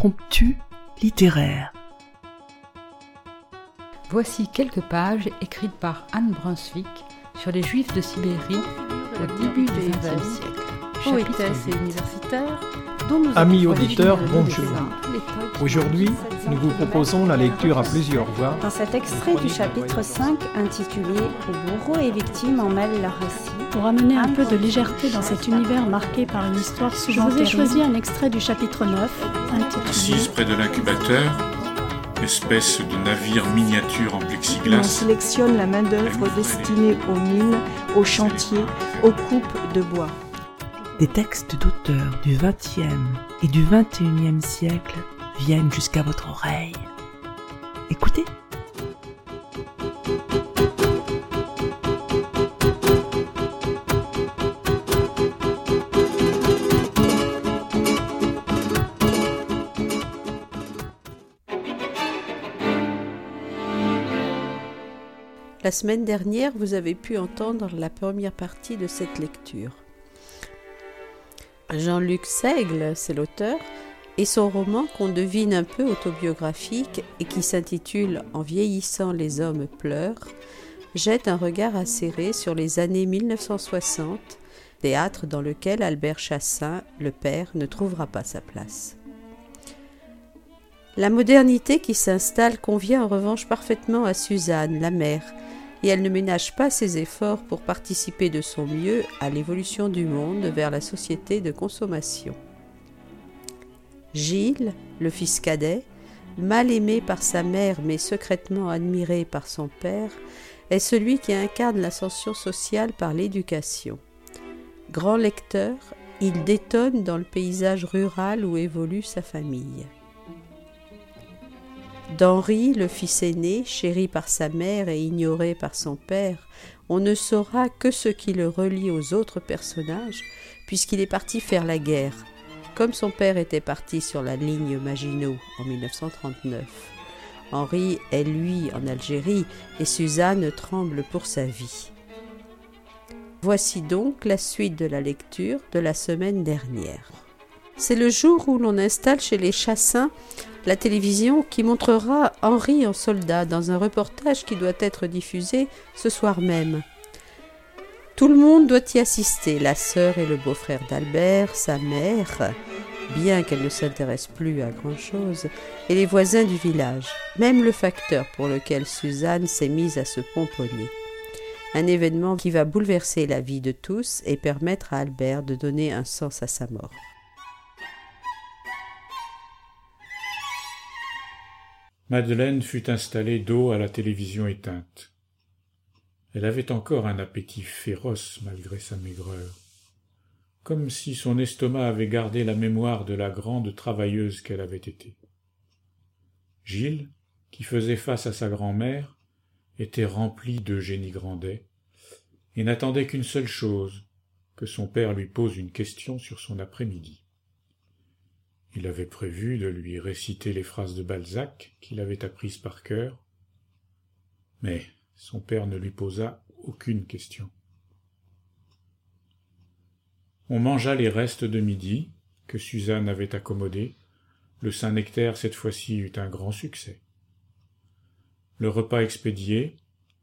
impromptu littéraire. Voici quelques pages écrites par Anne Brunswick sur les Juifs de Sibérie au début du XXe siècle. Poétesse et universitaire, Amis auditeurs, bonjour. Aujourd'hui, nous vous proposons la lecture à plusieurs voix. Dans cet extrait du chapitre 5 intitulé Où bourreaux et victimes en mêlent leur récit, pour amener un peu de légèreté dans cet univers marqué par une histoire souvent Je vous ai choisi un extrait du chapitre 9 intitulé Assise près de l'incubateur, espèce de navire miniature en plexiglas. On sélectionne la main-d'œuvre destinée aux mines, aux chantiers, aux coupes de bois. Des textes du XXe et du XXIe siècle viennent jusqu'à votre oreille. Écoutez. La semaine dernière, vous avez pu entendre la première partie de cette lecture. Jean-Luc Seigle, c'est l'auteur, et son roman qu'on devine un peu autobiographique et qui s'intitule En vieillissant les hommes pleurent, jette un regard acéré sur les années 1960, théâtre dans lequel Albert Chassin, le père, ne trouvera pas sa place. La modernité qui s'installe convient en revanche parfaitement à Suzanne, la mère, et elle ne ménage pas ses efforts pour participer de son mieux à l'évolution du monde vers la société de consommation. Gilles, le fils cadet, mal aimé par sa mère mais secrètement admiré par son père, est celui qui incarne l'ascension sociale par l'éducation. Grand lecteur, il détonne dans le paysage rural où évolue sa famille. D'Henri, le fils aîné, chéri par sa mère et ignoré par son père, on ne saura que ce qui le relie aux autres personnages, puisqu'il est parti faire la guerre, comme son père était parti sur la ligne Maginot en 1939. Henri est lui en Algérie et Suzanne tremble pour sa vie. Voici donc la suite de la lecture de la semaine dernière. C'est le jour où l'on installe chez les Chassins la télévision qui montrera Henri en soldat dans un reportage qui doit être diffusé ce soir même. Tout le monde doit y assister, la sœur et le beau-frère d'Albert, sa mère, bien qu'elle ne s'intéresse plus à grand-chose, et les voisins du village, même le facteur pour lequel Suzanne s'est mise à se pomponner. Un événement qui va bouleverser la vie de tous et permettre à Albert de donner un sens à sa mort. Madeleine fut installée dos à la télévision éteinte. Elle avait encore un appétit féroce malgré sa maigreur, comme si son estomac avait gardé la mémoire de la grande travailleuse qu'elle avait été. Gilles, qui faisait face à sa grand-mère, était rempli de génie Grandet, et n'attendait qu'une seule chose, que son père lui pose une question sur son après-midi. Il avait prévu de lui réciter les phrases de Balzac qu'il avait apprises par cœur, mais son père ne lui posa aucune question. On mangea les restes de midi, que Suzanne avait accommodés. Le Saint-Nectaire cette fois-ci eut un grand succès. Le repas expédié,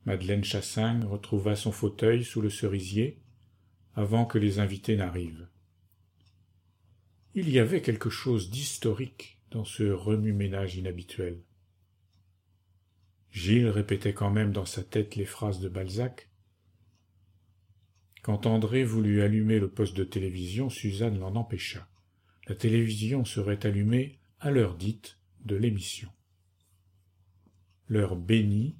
Madeleine Chassin retrouva son fauteuil sous le cerisier avant que les invités n'arrivent. Il y avait quelque chose d'historique dans ce remue-ménage inhabituel. Gilles répétait quand même dans sa tête les phrases de Balzac. Quand André voulut allumer le poste de télévision, Suzanne l'en empêcha. La télévision serait allumée à l'heure dite de l'émission. L'heure bénie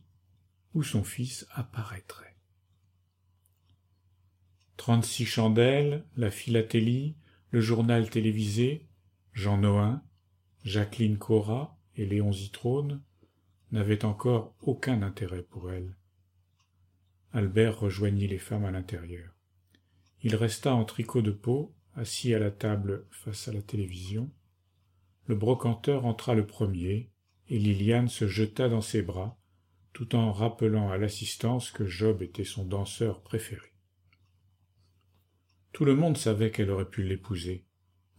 où son fils apparaîtrait. Trente-six chandelles, la philatélie, le journal télévisé, Jean Nohain, Jacqueline Cora et Léon Zitrone n'avaient encore aucun intérêt pour elle. Albert rejoignit les femmes à l'intérieur. Il resta en tricot de peau, assis à la table face à la télévision. Le brocanteur entra le premier, et Liliane se jeta dans ses bras, tout en rappelant à l'assistance que Job était son danseur préféré. Tout le monde savait qu'elle aurait pu l'épouser,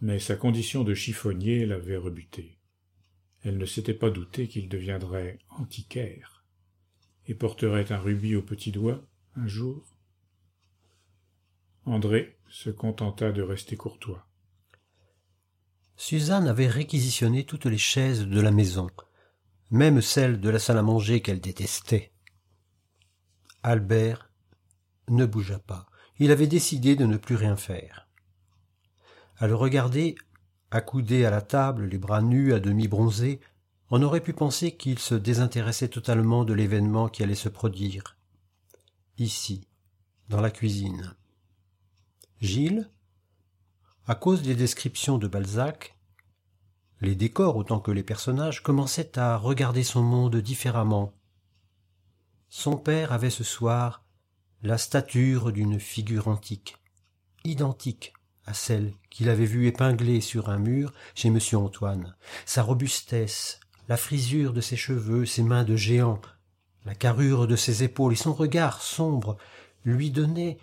mais sa condition de chiffonnier l'avait rebuté. Elle ne s'était pas doutée qu'il deviendrait antiquaire et porterait un rubis au petit doigt un jour. André se contenta de rester courtois. Suzanne avait réquisitionné toutes les chaises de la maison, même celles de la salle à manger qu'elle détestait. Albert ne bougea pas. Il avait décidé de ne plus rien faire. À le regarder, accoudé à la table, les bras nus, à demi bronzés, on aurait pu penser qu'il se désintéressait totalement de l'événement qui allait se produire. Ici, dans la cuisine. Gilles, à cause des descriptions de Balzac, les décors autant que les personnages commençaient à regarder son monde différemment. Son père avait ce soir la stature d'une figure antique, identique à celle qu'il avait vue épinglée sur un mur chez M. Antoine, sa robustesse, la frisure de ses cheveux, ses mains de géant, la carrure de ses épaules et son regard sombre lui donnaient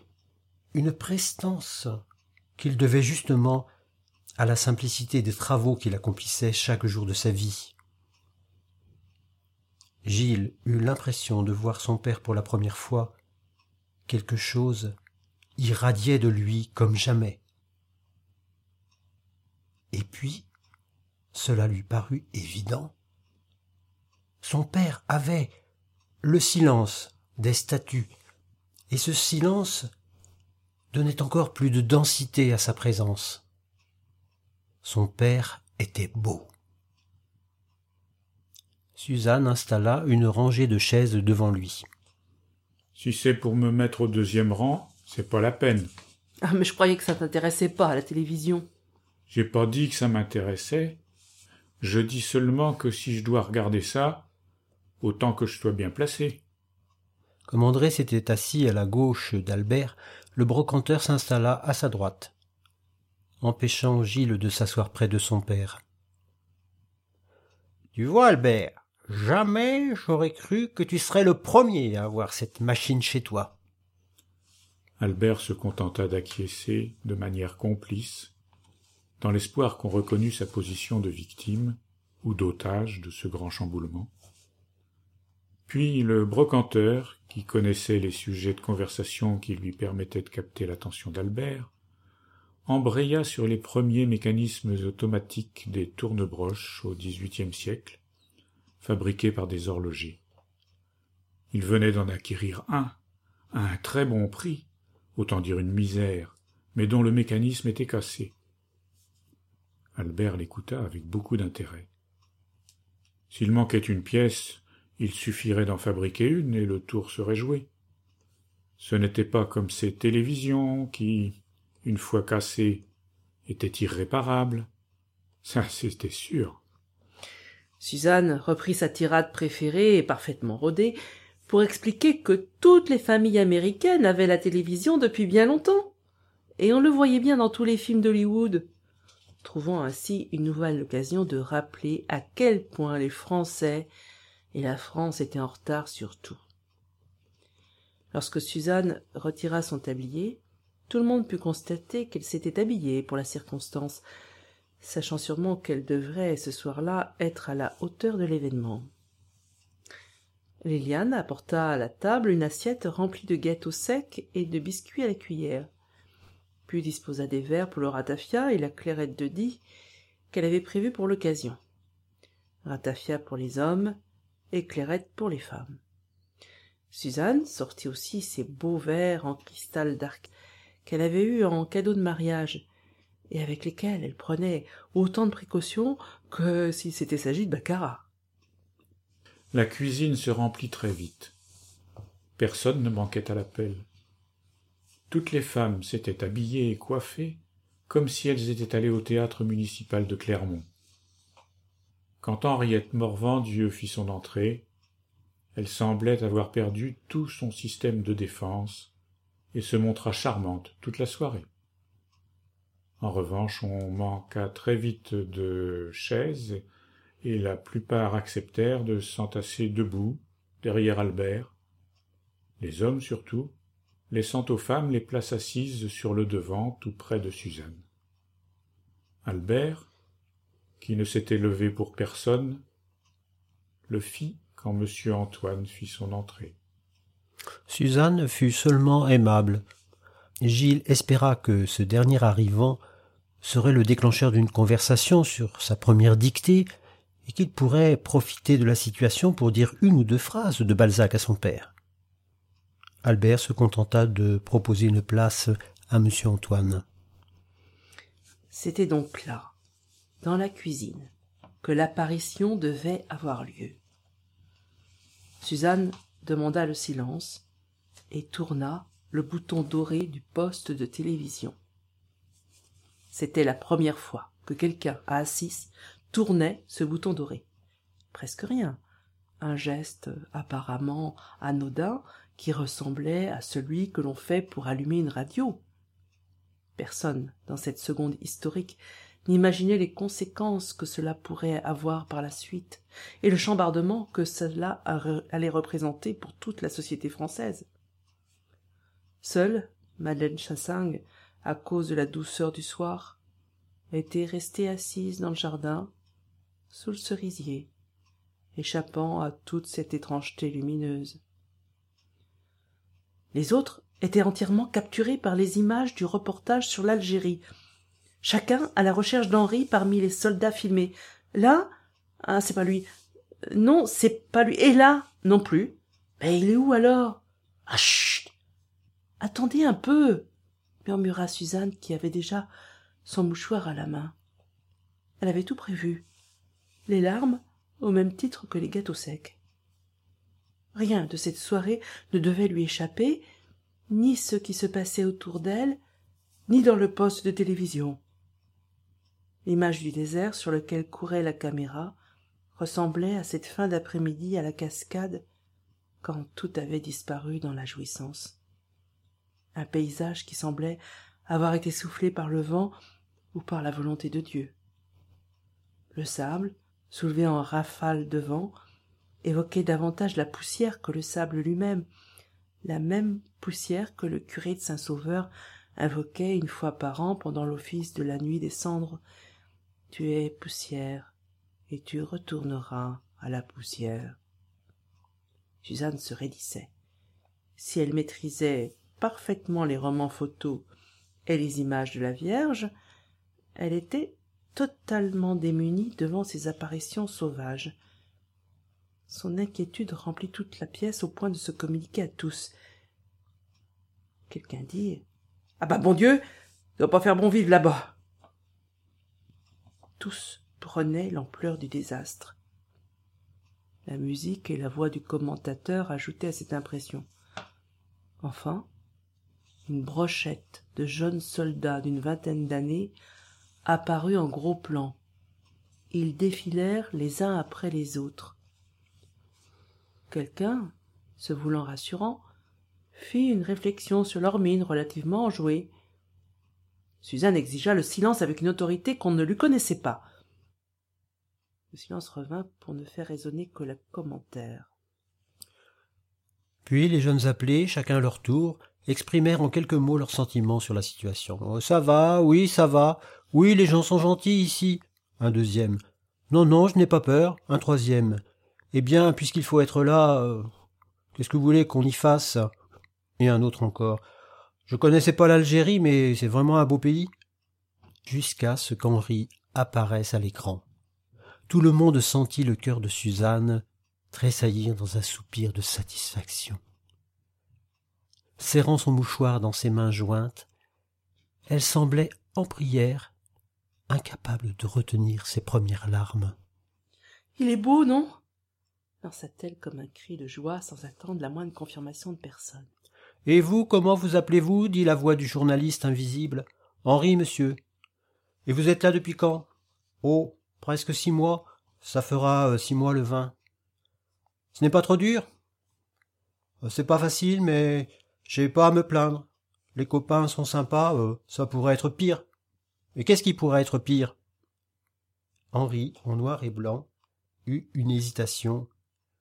une prestance qu'il devait justement à la simplicité des travaux qu'il accomplissait chaque jour de sa vie. Gilles eut l'impression de voir son père pour la première fois. Quelque chose irradiait de lui comme jamais. Et puis, cela lui parut évident. Son père avait le silence des statues, et ce silence donnait encore plus de densité à sa présence. Son père était beau. Suzanne installa une rangée de chaises devant lui. Si c'est pour me mettre au deuxième rang, c'est pas la peine. Ah, mais je croyais que ça t'intéressait pas à la télévision. J'ai pas dit que ça m'intéressait. Je dis seulement que si je dois regarder ça, autant que je sois bien placé. Comme André s'était assis à la gauche d'Albert, le brocanteur s'installa à sa droite, empêchant Gilles de s'asseoir près de son père. Tu vois, Albert, jamais j'aurais cru que tu serais le premier à avoir cette machine chez toi. Albert se contenta d'acquiescer de manière complice, dans l'espoir qu'on reconnût sa position de victime ou d'otage de ce grand chamboulement. Puis le brocanteur, qui connaissait les sujets de conversation qui lui permettaient de capter l'attention d'Albert, embraya sur les premiers mécanismes automatiques des tournebroches au XVIIIe siècle, fabriqués par des horlogers. Il venait d'en acquérir un, à un très bon prix, autant dire une misère, mais dont le mécanisme était cassé. Albert l'écouta avec beaucoup d'intérêt. S'il manquait une pièce, il suffirait d'en fabriquer une et le tour serait joué. Ce n'était pas comme ces télévisions qui, une fois cassées, étaient irréparables. Ça, c'était sûr. Suzanne reprit sa tirade préférée et parfaitement rodée pour expliquer que toutes les familles américaines avaient la télévision depuis bien longtemps. Et on le voyait bien dans tous les films d'Hollywood, trouvant ainsi une nouvelle occasion de rappeler à quel point les Français et la France était en retard sur tout. Lorsque Suzanne retira son tablier, tout le monde put constater qu'elle s'était habillée pour la circonstance, sachant sûrement qu'elle devrait ce soir-là être à la hauteur de l'événement. Liliane apporta à la table une assiette remplie de gâteaux secs et de biscuits à la cuillère, puis disposa des verres pour le ratafia et la clairette de Die qu'elle avait prévue pour l'occasion. Ratafia pour les hommes et clairette pour les femmes. Suzanne sortit aussi ses beaux verres en cristal d'arc qu'elle avait eus en cadeau de mariage, et avec lesquels elle prenait autant de précautions que s'il s'était s'agit de baccarat. La cuisine se remplit très vite. Personne ne manquait à l'appel. Toutes les femmes s'étaient habillées et coiffées comme si elles étaient allées au théâtre municipal de Clermont. Quand Henriette Morvan-Dieu fit son entrée, elle semblait avoir perdu tout son système de défense et se montra charmante toute la soirée. En revanche, on manqua très vite de chaises et la plupart acceptèrent de s'entasser debout derrière Albert, les hommes surtout, laissant aux femmes les places assises sur le devant tout près de Suzanne. Albert, qui ne s'était levé pour personne, le fit quand M. Antoine fit son entrée. Suzanne fut seulement aimable. Gilles espéra que ce dernier arrivant serait le déclencheur d'une conversation sur sa première dictée et qu'il pourrait profiter de la situation pour dire une ou deux phrases de Balzac à son père. Albert se contenta de proposer une place à M. Antoine. C'était donc là, dans la cuisine, que l'apparition devait avoir lieu. Suzanne demanda le silence et tourna le bouton doré du poste de télévision. C'était la première fois que quelqu'un à Assis tournait ce bouton doré. Presque rien. Un geste apparemment anodin qui ressemblait à celui que l'on fait pour allumer une radio. Personne, dans cette seconde historique, n'imaginait les conséquences que cela pourrait avoir par la suite, et le chambardement que cela allait représenter pour toute la société française. Seule, Madeleine Chassang, à cause de la douceur du soir, était restée assise dans le jardin, sous le cerisier, échappant à toute cette étrangeté lumineuse. Les autres étaient entièrement capturés par les images du reportage sur l'Algérie, chacun à la recherche d'Henri parmi les soldats filmés. Là, ah, c'est pas lui. Non, c'est pas lui. Et là, non plus. Mais il est où alors? Ah, Attendez un peu murmura Suzanne qui avait déjà son mouchoir à la main. Elle avait tout prévu. Les larmes au même titre que les gâteaux secs. Rien de cette soirée ne devait lui échapper, ni ce qui se passait autour d'elle, ni dans le poste de télévision. L'image du désert sur lequel courait la caméra ressemblait à cette fin d'après-midi à la cascade quand tout avait disparu dans la jouissance. Un paysage qui semblait avoir été soufflé par le vent ou par la volonté de Dieu. Le sable, soulevé en rafale de vent, évoquait davantage la poussière que le sable lui-même, la même poussière que le curé de Saint-Sauveur invoquait une fois par an pendant l'office de la nuit des cendres. Tu es poussière, et tu retourneras à la poussière. Suzanne se raidissait. Si elle maîtrisait parfaitement les romans photos et les images de la Vierge, elle était totalement démunie devant ces apparitions sauvages. Son inquiétude remplit toute la pièce au point de se communiquer à tous. Quelqu'un dit Ah bah bon Dieu, ça doit pas faire bon vivre là-bas. Tous prenaient l'ampleur du désastre. La musique et la voix du commentateur ajoutaient à cette impression. Enfin, une brochette de jeunes soldats d'une vingtaine d'années apparut en gros plan. Ils défilèrent les uns après les autres. Quelqu'un, se voulant rassurant, fit une réflexion sur leur mine relativement enjouée. Suzanne exigea le silence avec une autorité qu'on ne lui connaissait pas. Le silence revint pour ne faire résonner que le commentaire. Puis les jeunes appelés, chacun leur tour, exprimèrent en quelques mots leurs sentiments sur la situation. Oh, ça va, oui, ça va. Oui, les gens sont gentils ici. Un deuxième. Non, non, je n'ai pas peur. Un troisième. Eh bien, puisqu'il faut être là, euh, qu'est-ce que vous voulez qu'on y fasse? Et un autre encore. Je connaissais pas l'Algérie, mais c'est vraiment un beau pays. Jusqu'à ce qu'Henri apparaisse à l'écran. Tout le monde sentit le cœur de Suzanne tressaillir dans un soupir de satisfaction serrant son mouchoir dans ses mains jointes, elle semblait en prière, incapable de retenir ses premières larmes. Il est beau, non? lança-t-elle comme un cri de joie sans attendre la moindre confirmation de personne. Et vous, comment vous appelez-vous? dit la voix du journaliste invisible. Henri, monsieur. Et vous êtes là depuis quand? Oh, presque six mois. Ça fera euh, six mois le vingt. Ce n'est pas trop dur? Euh, C'est pas facile, mais j'ai pas à me plaindre. Les copains sont sympas, euh, ça pourrait être pire. Et qu'est-ce qui pourrait être pire? Henri, en noir et blanc, eut une hésitation,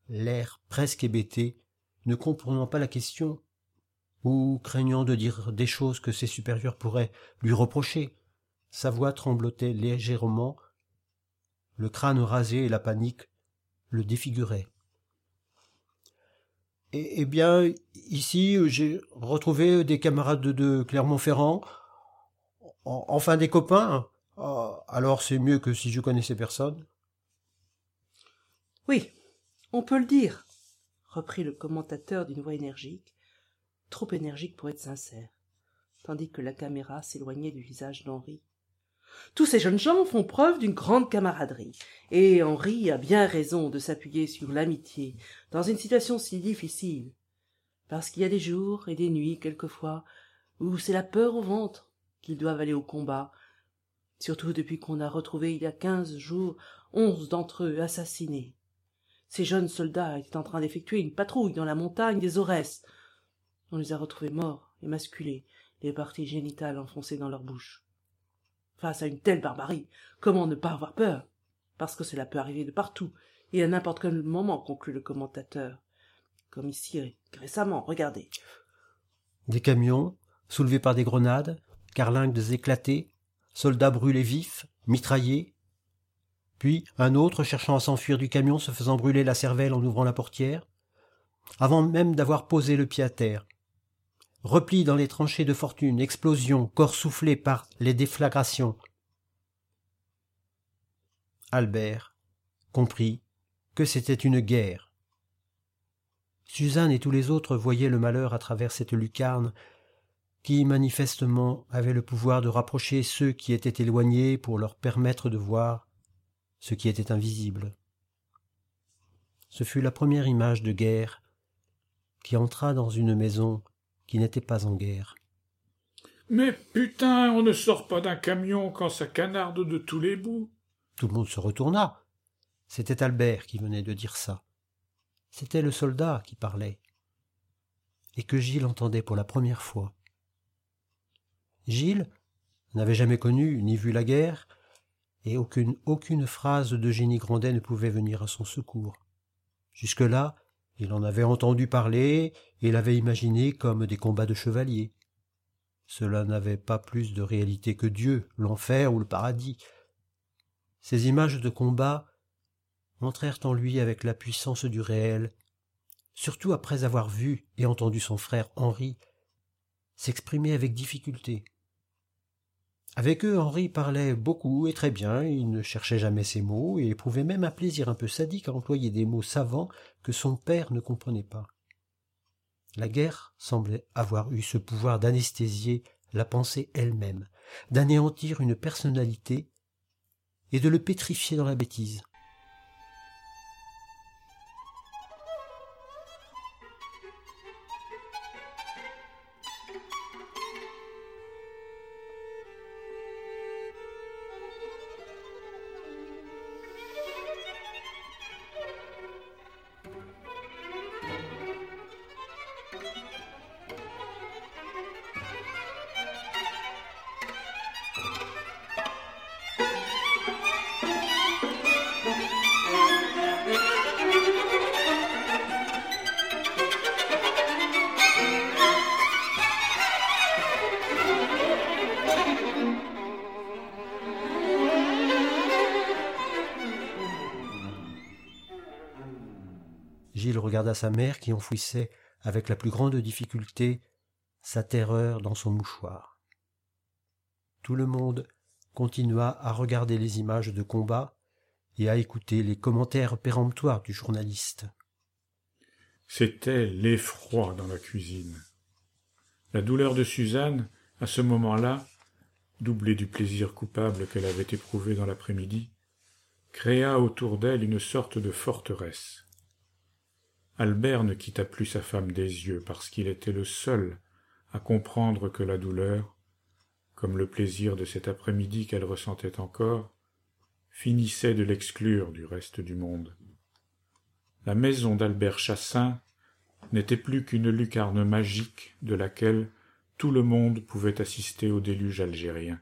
l'air presque hébété, ne comprenant pas la question, ou craignant de dire des choses que ses supérieurs pourraient lui reprocher. Sa voix tremblotait légèrement, le crâne rasé et la panique le défiguraient. Eh, bien, ici, j'ai retrouvé des camarades de, Clermont-Ferrand, enfin des copains. Ah, alors c'est mieux que si je connaissais personne. Oui, on peut le dire, reprit le commentateur d'une voix énergique, trop énergique pour être sincère, tandis que la caméra s'éloignait du visage d'Henri. Tous ces jeunes gens font preuve d'une grande camaraderie, et Henri a bien raison de s'appuyer sur l'amitié dans une situation si difficile, parce qu'il y a des jours et des nuits quelquefois où c'est la peur au ventre qu'ils doivent aller au combat, surtout depuis qu'on a retrouvé il y a quinze jours onze d'entre eux assassinés. Ces jeunes soldats étaient en train d'effectuer une patrouille dans la montagne des Aurès. On les a retrouvés morts et les parties génitales enfoncées dans leur bouche. Face à une telle barbarie, comment ne pas avoir peur? Parce que cela peut arriver de partout, et à n'importe quel moment, conclut le commentateur. Comme ici, récemment, regardez. Des camions, soulevés par des grenades, carlingues éclatés, soldats brûlés vifs, mitraillés. Puis un autre cherchant à s'enfuir du camion se faisant brûler la cervelle en ouvrant la portière. Avant même d'avoir posé le pied à terre, repli dans les tranchées de fortune, explosion, corps soufflé par les déflagrations. Albert comprit que c'était une guerre. Suzanne et tous les autres voyaient le malheur à travers cette lucarne qui manifestement avait le pouvoir de rapprocher ceux qui étaient éloignés pour leur permettre de voir ce qui était invisible. Ce fut la première image de guerre qui entra dans une maison qui n'était pas en guerre. Mais putain, on ne sort pas d'un camion quand ça canarde de tous les bouts. Tout le monde se retourna. C'était Albert qui venait de dire ça. C'était le soldat qui parlait. Et que Gilles entendait pour la première fois. Gilles n'avait jamais connu ni vu la guerre, et aucune, aucune phrase de Génie Grandet ne pouvait venir à son secours. Jusque-là, il en avait entendu parler et l'avait imaginé comme des combats de chevaliers. Cela n'avait pas plus de réalité que Dieu, l'enfer ou le paradis. Ces images de combat entrèrent en lui avec la puissance du réel, surtout après avoir vu et entendu son frère Henri s'exprimer avec difficulté. Avec eux, Henri parlait beaucoup et très bien, il ne cherchait jamais ses mots et éprouvait même un plaisir un peu sadique à employer des mots savants que son père ne comprenait pas. La guerre semblait avoir eu ce pouvoir d'anesthésier la pensée elle-même, d'anéantir une personnalité et de le pétrifier dans la bêtise. Sa mère qui enfouissait avec la plus grande difficulté sa terreur dans son mouchoir. Tout le monde continua à regarder les images de combat et à écouter les commentaires péremptoires du journaliste. C'était l'effroi dans la cuisine. La douleur de Suzanne, à ce moment-là, doublée du plaisir coupable qu'elle avait éprouvé dans l'après-midi, créa autour d'elle une sorte de forteresse. Albert ne quitta plus sa femme des yeux parce qu'il était le seul à comprendre que la douleur, comme le plaisir de cet après-midi qu'elle ressentait encore, finissait de l'exclure du reste du monde. La maison d'Albert Chassin n'était plus qu'une lucarne magique de laquelle tout le monde pouvait assister au déluge algérien.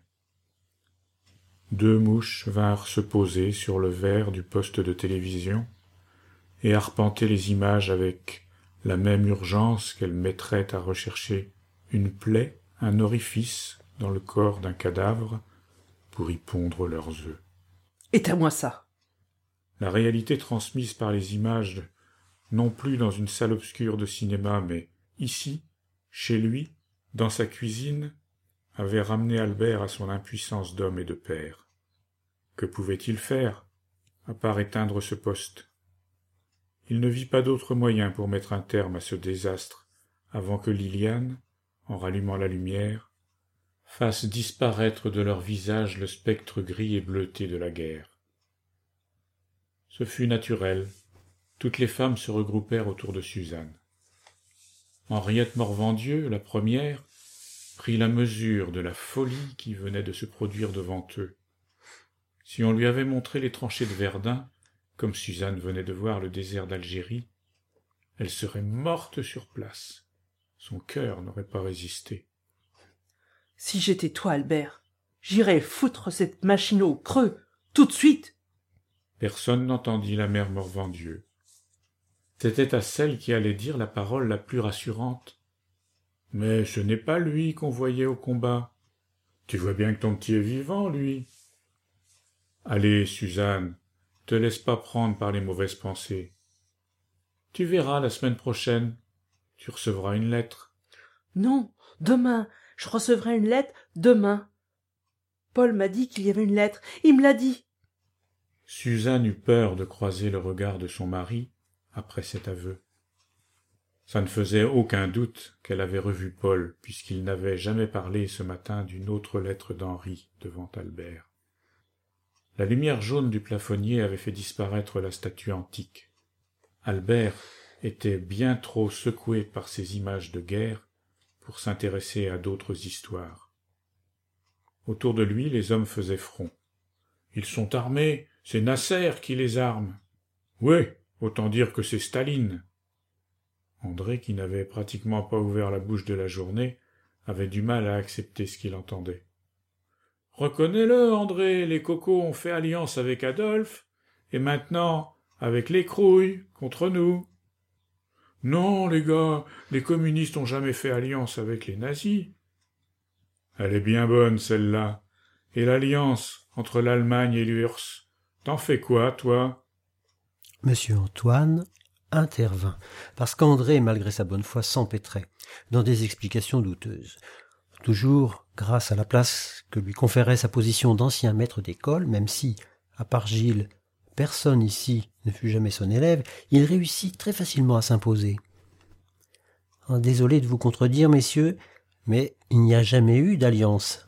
Deux mouches vinrent se poser sur le verre du poste de télévision, et arpenter les images avec la même urgence qu'elles mettraient à rechercher une plaie, un orifice dans le corps d'un cadavre pour y pondre leurs œufs. Éteins-moi ça, la réalité transmise par les images, non plus dans une salle obscure de cinéma, mais ici, chez lui, dans sa cuisine, avait ramené Albert à son impuissance d'homme et de père. Que pouvait-il faire, à part éteindre ce poste? Il ne vit pas d'autre moyen pour mettre un terme à ce désastre avant que Liliane, en rallumant la lumière, fasse disparaître de leur visage le spectre gris et bleuté de la guerre. Ce fut naturel. Toutes les femmes se regroupèrent autour de Suzanne. Henriette Morvandieu, la première, prit la mesure de la folie qui venait de se produire devant eux. Si on lui avait montré les tranchées de Verdun, comme Suzanne venait de voir le désert d'Algérie, elle serait morte sur place. Son cœur n'aurait pas résisté. Si j'étais toi, Albert, j'irais foutre cette machine au creux, tout de suite. Personne n'entendit la mère Morvandieu. C'était à celle qui allait dire la parole la plus rassurante. Mais ce n'est pas lui qu'on voyait au combat. Tu vois bien que ton petit est vivant, lui. Allez, Suzanne, te laisse pas prendre par les mauvaises pensées. Tu verras la semaine prochaine. Tu recevras une lettre. Non, demain. Je recevrai une lettre demain. Paul m'a dit qu'il y avait une lettre. Il me l'a dit. Suzanne eut peur de croiser le regard de son mari après cet aveu. Ça ne faisait aucun doute qu'elle avait revu Paul, puisqu'il n'avait jamais parlé ce matin d'une autre lettre d'Henri devant Albert. La lumière jaune du plafonnier avait fait disparaître la statue antique. Albert était bien trop secoué par ces images de guerre pour s'intéresser à d'autres histoires. Autour de lui, les hommes faisaient front. Ils sont armés, c'est Nasser qui les arme. Oui, autant dire que c'est Staline. André, qui n'avait pratiquement pas ouvert la bouche de la journée, avait du mal à accepter ce qu'il entendait. Reconnais-le, André, les cocos ont fait alliance avec Adolphe, et maintenant avec les crouilles contre nous. Non, les gars, les communistes ont jamais fait alliance avec les nazis. Elle est bien bonne, celle-là. Et l'alliance entre l'Allemagne et l'URSS, t'en fais quoi, toi? Monsieur Antoine intervint, parce qu'André, malgré sa bonne foi, s'empêtrait dans des explications douteuses. Toujours grâce à la place que lui conférait sa position d'ancien maître d'école, même si, à part Gilles, personne ici ne fut jamais son élève, il réussit très facilement à s'imposer. Désolé de vous contredire, messieurs, mais il n'y a jamais eu d'alliance.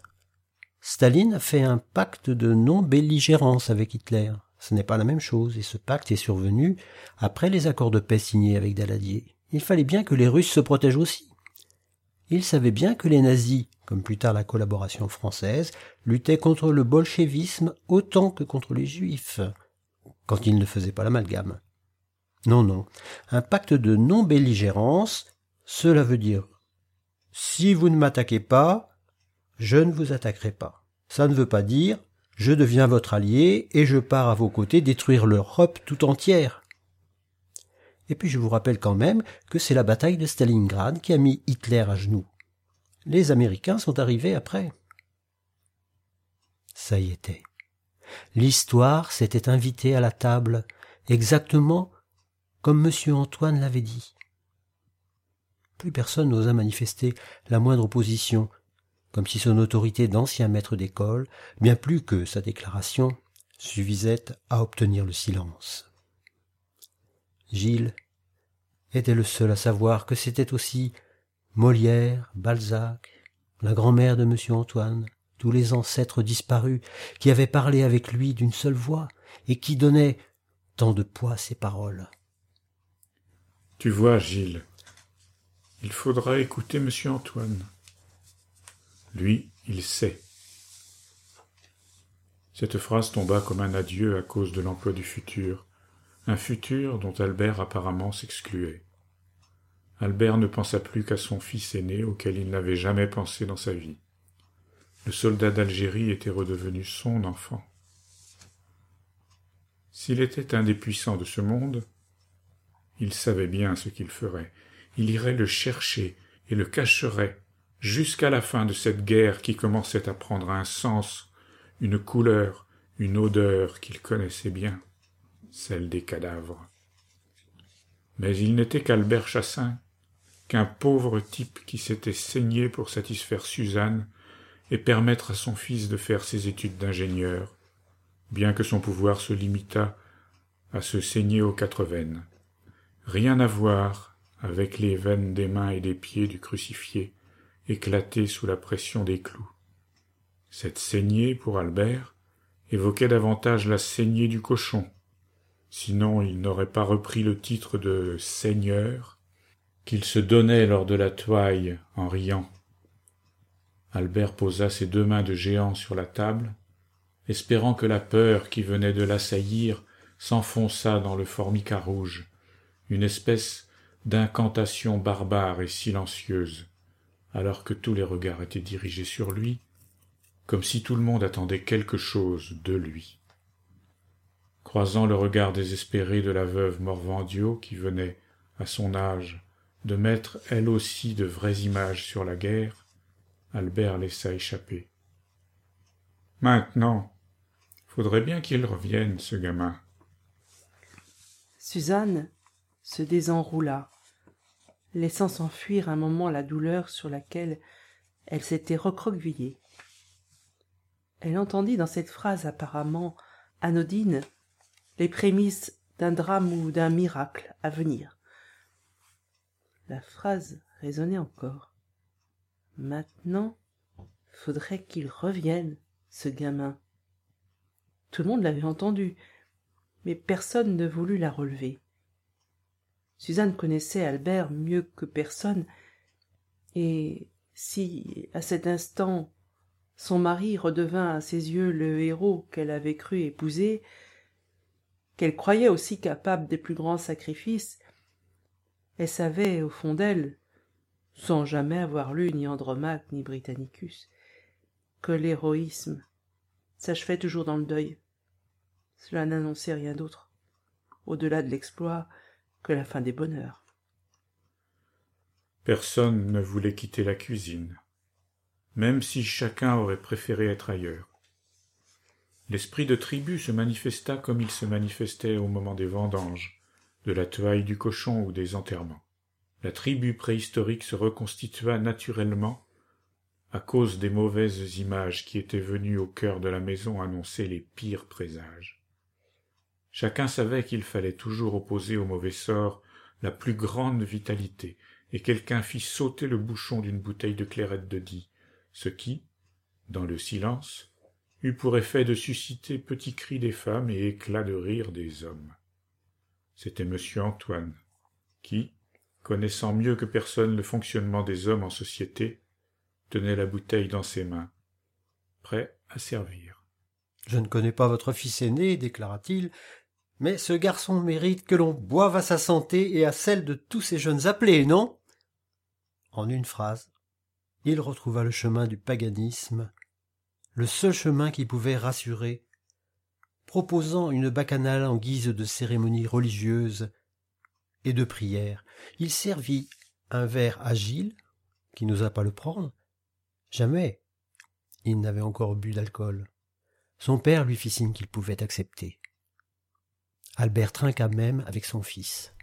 Staline a fait un pacte de non-belligérance avec Hitler. Ce n'est pas la même chose, et ce pacte est survenu après les accords de paix signés avec Daladier. Il fallait bien que les Russes se protègent aussi. Il savait bien que les nazis, comme plus tard la collaboration française, luttaient contre le bolchevisme autant que contre les juifs quand il ne faisait pas l'amalgame. Non, non. Un pacte de non-belligérance, cela veut dire si vous ne m'attaquez pas, je ne vous attaquerai pas. Ça ne veut pas dire je deviens votre allié et je pars à vos côtés détruire l'Europe tout entière. Et puis je vous rappelle quand même que c'est la bataille de Stalingrad qui a mis Hitler à genoux. Les Américains sont arrivés après. Ça y était. L'histoire s'était invitée à la table, exactement comme M. Antoine l'avait dit. Plus personne n'osa manifester la moindre opposition, comme si son autorité d'ancien maître d'école, bien plus que sa déclaration, suffisait à obtenir le silence. Gilles était le seul à savoir que c'était aussi Molière, Balzac, la grand-mère de M. Antoine, tous les ancêtres disparus, qui avaient parlé avec lui d'une seule voix, et qui donnaient tant de poids à ses paroles. Tu vois, Gilles, il faudra écouter monsieur Antoine. Lui, il sait. Cette phrase tomba comme un adieu à cause de l'emploi du futur, un futur dont Albert apparemment s'excluait. Albert ne pensa plus qu'à son fils aîné auquel il n'avait jamais pensé dans sa vie. Le soldat d'Algérie était redevenu son enfant. S'il était un des puissants de ce monde, il savait bien ce qu'il ferait. Il irait le chercher et le cacherait jusqu'à la fin de cette guerre qui commençait à prendre un sens, une couleur, une odeur qu'il connaissait bien. Celle des cadavres. Mais il n'était qu'Albert Chassin, qu'un pauvre type qui s'était saigné pour satisfaire Suzanne et permettre à son fils de faire ses études d'ingénieur, bien que son pouvoir se limitât à se saigner aux quatre veines. Rien à voir avec les veines des mains et des pieds du crucifié, éclatées sous la pression des clous. Cette saignée, pour Albert, évoquait davantage la saignée du cochon, sinon il n'aurait pas repris le titre de seigneur qu'il se donnait lors de la toile en riant. Albert posa ses deux mains de géant sur la table, espérant que la peur qui venait de l'assaillir s'enfonçât dans le formica rouge, une espèce d'incantation barbare et silencieuse, alors que tous les regards étaient dirigés sur lui, comme si tout le monde attendait quelque chose de lui. Croisant le regard désespéré de la veuve Morvandio qui venait, à son âge, de mettre elle aussi de vraies images sur la guerre, Albert laissa échapper. Maintenant, faudrait bien qu'il revienne, ce gamin. Suzanne se désenroula, laissant s'enfuir un moment la douleur sur laquelle elle s'était recroquevillée. Elle entendit dans cette phrase apparemment anodine les prémices d'un drame ou d'un miracle à venir. La phrase résonnait encore. Maintenant, faudrait qu'il revienne, ce gamin. Tout le monde l'avait entendu, mais personne ne voulut la relever. Suzanne connaissait Albert mieux que personne, et si, à cet instant, son mari redevint à ses yeux le héros qu'elle avait cru épouser, qu'elle croyait aussi capable des plus grands sacrifices, elle savait, au fond d'elle, sans jamais avoir lu ni Andromaque ni Britannicus, que l'héroïsme s'achevait toujours dans le deuil. Cela n'annonçait rien d'autre, au-delà de l'exploit, que la fin des bonheurs. Personne ne voulait quitter la cuisine, même si chacun aurait préféré être ailleurs. L'esprit de tribu se manifesta comme il se manifestait au moment des vendanges, de la toile du cochon ou des enterrements la tribu préhistorique se reconstitua naturellement à cause des mauvaises images qui étaient venues au cœur de la maison annoncer les pires présages. Chacun savait qu'il fallait toujours opposer au mauvais sort la plus grande vitalité, et quelqu'un fit sauter le bouchon d'une bouteille de clairette de Die, ce qui, dans le silence, eut pour effet de susciter petits cris des femmes et éclats de rire des hommes. C'était monsieur Antoine, qui, connaissant mieux que personne le fonctionnement des hommes en société, tenait la bouteille dans ses mains, prêt à servir. Je ne connais pas votre fils aîné, déclara-t-il, mais ce garçon mérite que l'on boive à sa santé et à celle de tous ces jeunes appelés, non? En une phrase, il retrouva le chemin du paganisme, le seul chemin qui pouvait rassurer, proposant une bacchanale en guise de cérémonie religieuse et de prière. Il servit un verre agile, qui n'osa pas le prendre. Jamais il n'avait encore bu d'alcool. Son père lui fit signe qu'il pouvait accepter. Albert trinqua même avec son fils.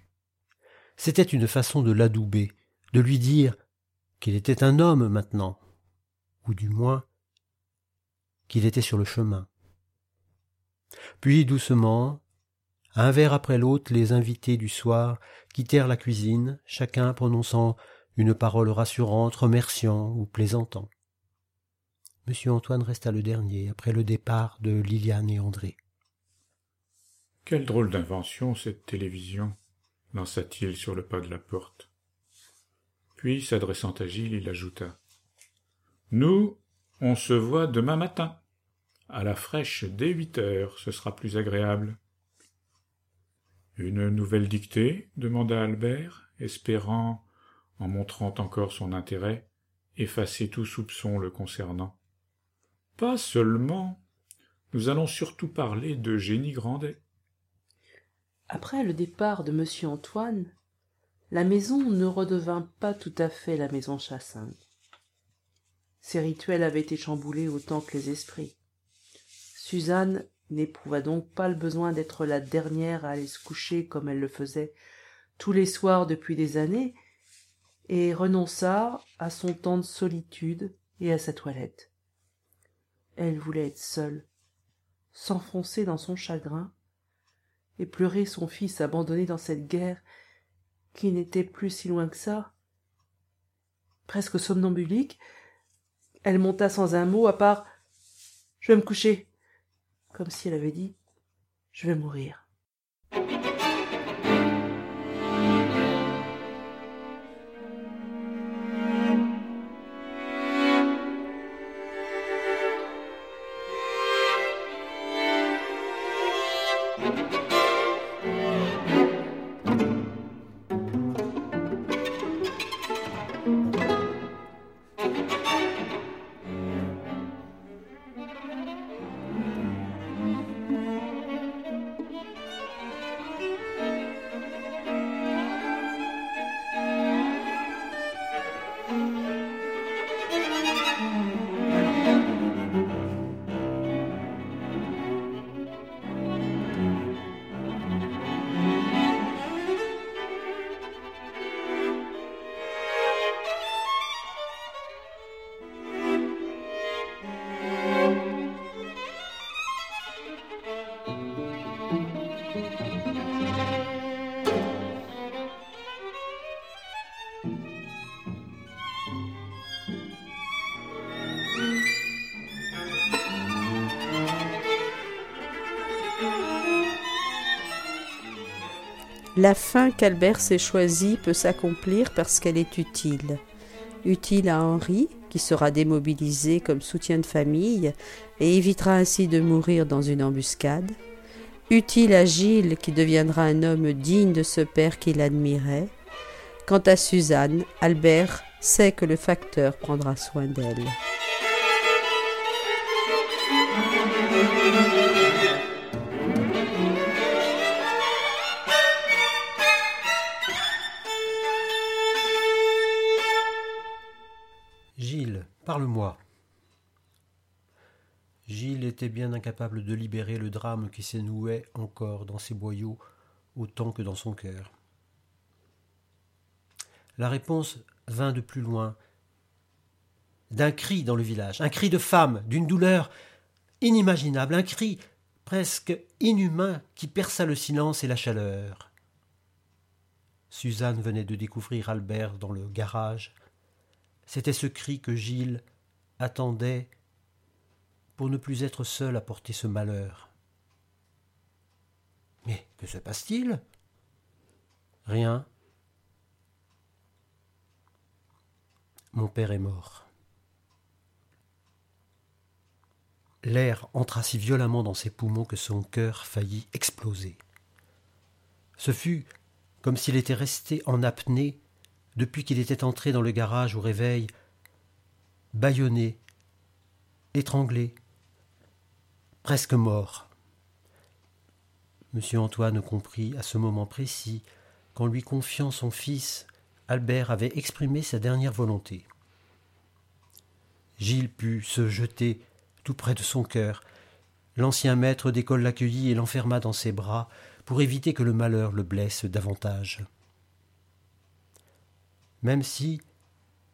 C'était une façon de l'adouber, de lui dire qu'il était un homme maintenant, ou du moins sur le chemin. Puis doucement, un verre après l'autre, les invités du soir quittèrent la cuisine, chacun prononçant une parole rassurante, remerciant ou plaisantant. Monsieur Antoine resta le dernier, après le départ de Liliane et André. Quelle drôle d'invention, cette télévision, lança-t-il sur le pas de la porte. Puis, s'adressant à Gilles, il ajouta. Nous, on se voit demain matin. À la fraîche dès huit heures, ce sera plus agréable. Une nouvelle dictée demanda Albert, espérant, en montrant encore son intérêt, effacer tout soupçon le concernant. Pas seulement. Nous allons surtout parler de Génie Grandet. Après le départ de monsieur Antoine, la maison ne redevint pas tout à fait la maison Chassin. Ses rituels avaient été chamboulés autant que les esprits. Suzanne n'éprouva donc pas le besoin d'être la dernière à aller se coucher comme elle le faisait tous les soirs depuis des années, et renonça à son temps de solitude et à sa toilette. Elle voulait être seule, s'enfoncer dans son chagrin, et pleurer son fils abandonné dans cette guerre qui n'était plus si loin que ça. Presque somnambulique, elle monta sans un mot à part Je vais me coucher comme si elle avait dit Je vais mourir. La fin qu'Albert s'est choisie peut s'accomplir parce qu'elle est utile. Utile à Henri, qui sera démobilisé comme soutien de famille et évitera ainsi de mourir dans une embuscade. Utile à Gilles, qui deviendra un homme digne de ce père qu'il admirait? Quant à Suzanne, Albert sait que le facteur prendra soin d'elle. Était bien incapable de libérer le drame qui s'énouait encore dans ses boyaux autant que dans son cœur. La réponse vint de plus loin, d'un cri dans le village, un cri de femme, d'une douleur inimaginable, un cri presque inhumain qui perça le silence et la chaleur. Suzanne venait de découvrir Albert dans le garage, c'était ce cri que Gilles attendait pour ne plus être seul à porter ce malheur. Mais que se passe-t-il? Rien. Mon père est mort. L'air entra si violemment dans ses poumons que son cœur faillit exploser. Ce fut comme s'il était resté en apnée depuis qu'il était entré dans le garage au réveil, bâillonné, étranglé, presque mort. Monsieur Antoine comprit à ce moment précis qu'en lui confiant son fils, Albert avait exprimé sa dernière volonté. Gilles put se jeter tout près de son cœur. L'ancien maître d'école l'accueillit et l'enferma dans ses bras pour éviter que le malheur le blesse davantage même si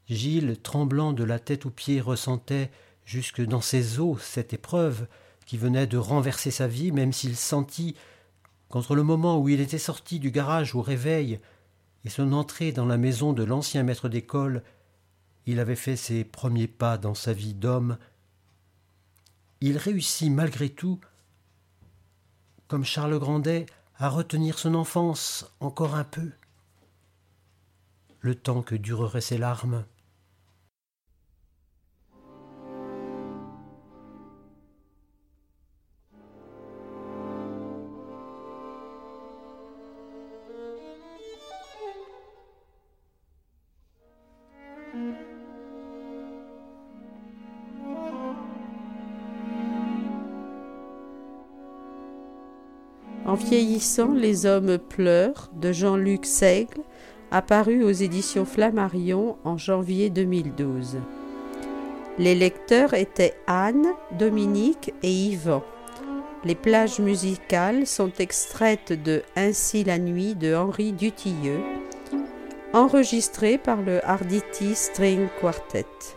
Gilles, tremblant de la tête aux pieds, ressentait jusque dans ses os cette épreuve qui venait de renverser sa vie, même s'il sentit qu'entre le moment où il était sorti du garage au réveil et son entrée dans la maison de l'ancien maître d'école, il avait fait ses premiers pas dans sa vie d'homme, il réussit malgré tout, comme Charles Grandet, à retenir son enfance encore un peu le temps que dureraient ses larmes. Vieillissant, les hommes pleurent de Jean-Luc Seigle apparu aux éditions Flammarion en janvier 2012. Les lecteurs étaient Anne, Dominique et Yvan. Les plages musicales sont extraites de Ainsi la nuit de Henri Dutilleux, enregistré par le Arditi String Quartet.